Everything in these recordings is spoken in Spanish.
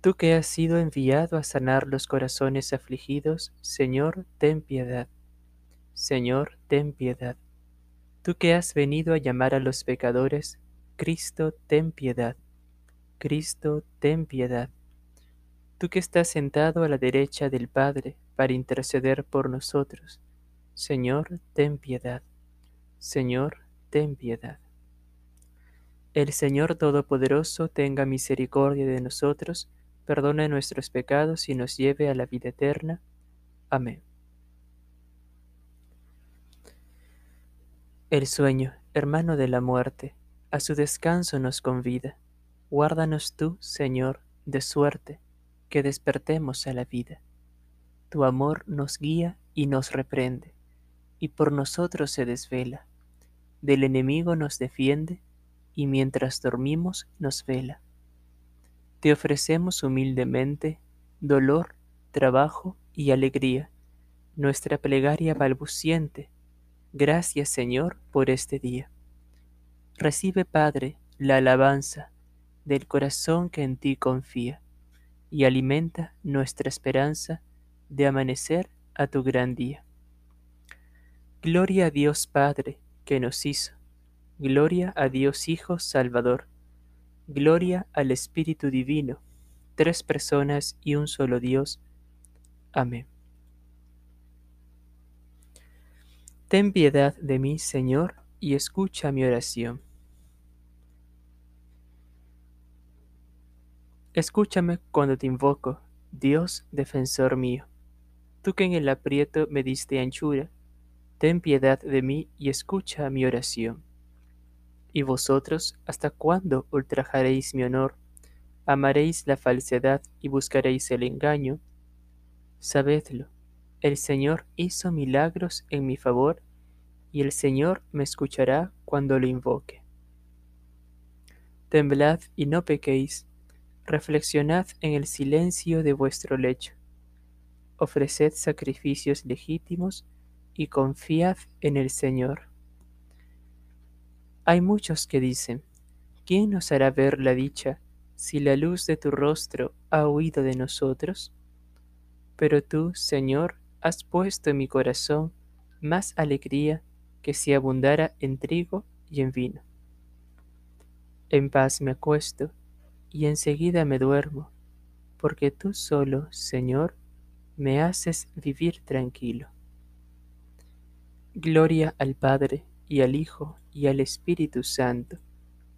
Tú que has sido enviado a sanar los corazones afligidos, Señor, ten piedad. Señor, ten piedad. Tú que has venido a llamar a los pecadores, Cristo, ten piedad. Cristo, ten piedad. Tú que estás sentado a la derecha del Padre para interceder por nosotros, Señor, ten piedad. Señor, ten piedad. El Señor Todopoderoso tenga misericordia de nosotros, perdone nuestros pecados y nos lleve a la vida eterna. Amén. El sueño, hermano de la muerte, a su descanso nos convida. Guárdanos tú, Señor, de suerte, que despertemos a la vida. Tu amor nos guía y nos reprende, y por nosotros se desvela. Del enemigo nos defiende, y mientras dormimos nos vela te ofrecemos humildemente dolor, trabajo y alegría, nuestra plegaria balbuciente. Gracias Señor por este día. Recibe Padre la alabanza del corazón que en ti confía y alimenta nuestra esperanza de amanecer a tu gran día. Gloria a Dios Padre que nos hizo, gloria a Dios Hijo Salvador Gloria al Espíritu Divino, tres personas y un solo Dios. Amén. Ten piedad de mí, Señor, y escucha mi oración. Escúchame cuando te invoco, Dios defensor mío. Tú que en el aprieto me diste anchura, ten piedad de mí y escucha mi oración. ¿Y vosotros hasta cuándo ultrajaréis mi honor? ¿Amaréis la falsedad y buscaréis el engaño? Sabedlo, el Señor hizo milagros en mi favor, y el Señor me escuchará cuando lo invoque. Temblad y no pequéis, reflexionad en el silencio de vuestro lecho, ofreced sacrificios legítimos y confiad en el Señor. Hay muchos que dicen, ¿quién nos hará ver la dicha si la luz de tu rostro ha huido de nosotros? Pero tú, Señor, has puesto en mi corazón más alegría que si abundara en trigo y en vino. En paz me acuesto y enseguida me duermo, porque tú solo, Señor, me haces vivir tranquilo. Gloria al Padre y al Hijo y al Espíritu Santo,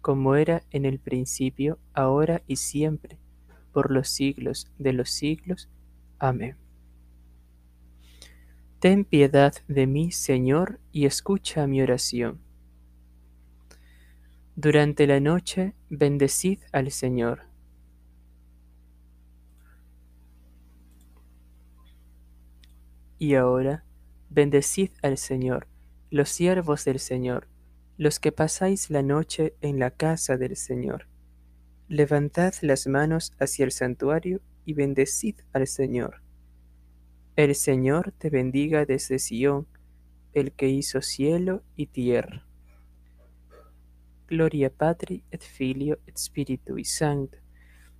como era en el principio, ahora y siempre, por los siglos de los siglos. Amén. Ten piedad de mí, Señor, y escucha mi oración. Durante la noche, bendecid al Señor. Y ahora, bendecid al Señor, los siervos del Señor los que pasáis la noche en la casa del Señor. Levantad las manos hacia el santuario y bendecid al Señor. El Señor te bendiga desde Sión, el que hizo cielo y tierra. Gloria Patri et Filio et Spiritui Sancto,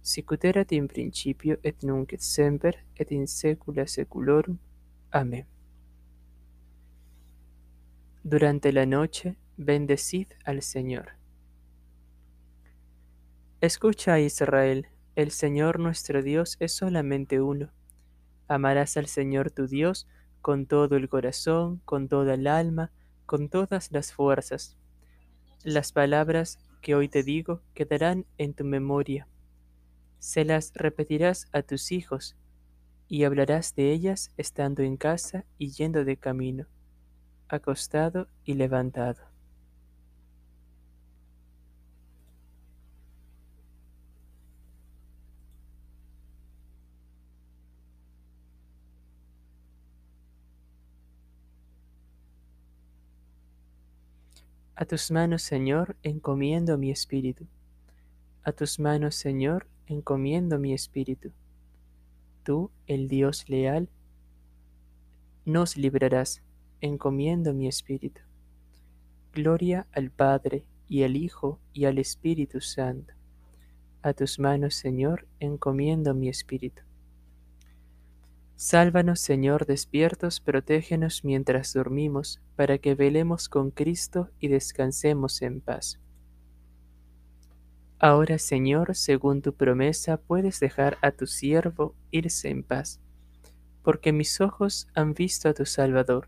sicut erat in principio et nunc et semper et in saecula saeculorum. Amén. Durante la noche Bendecid al Señor. Escucha Israel, el Señor nuestro Dios es solamente uno. Amarás al Señor tu Dios con todo el corazón, con toda el alma, con todas las fuerzas. Las palabras que hoy te digo quedarán en tu memoria. Se las repetirás a tus hijos, y hablarás de ellas estando en casa y yendo de camino, acostado y levantado. A tus manos, Señor, encomiendo mi espíritu. A tus manos, Señor, encomiendo mi espíritu. Tú, el Dios leal, nos librarás, encomiendo mi espíritu. Gloria al Padre, y al Hijo, y al Espíritu Santo. A tus manos, Señor, encomiendo mi espíritu. Sálvanos, Señor, despiertos, protégenos mientras dormimos, para que velemos con Cristo y descansemos en paz. Ahora, Señor, según tu promesa, puedes dejar a tu siervo irse en paz, porque mis ojos han visto a tu Salvador,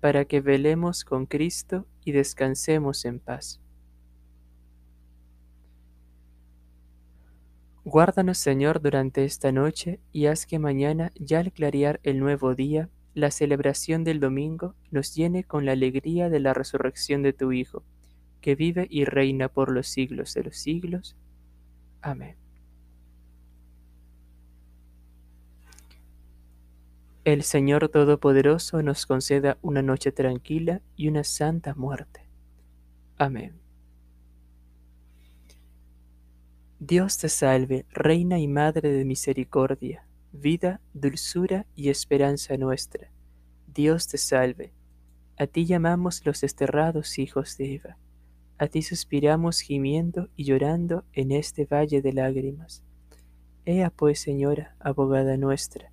para que velemos con Cristo y descansemos en paz. Guárdanos, Señor, durante esta noche y haz que mañana, ya al clarear el nuevo día, la celebración del domingo nos llene con la alegría de la resurrección de tu Hijo, que vive y reina por los siglos de los siglos. Amén. El Señor Todopoderoso nos conceda una noche tranquila y una santa muerte. Amén. Dios te salve, Reina y Madre de Misericordia, vida, dulzura y esperanza nuestra. Dios te salve. A ti llamamos los desterrados hijos de Eva. A ti suspiramos gimiendo y llorando en este valle de lágrimas. Ea pues, Señora, abogada nuestra,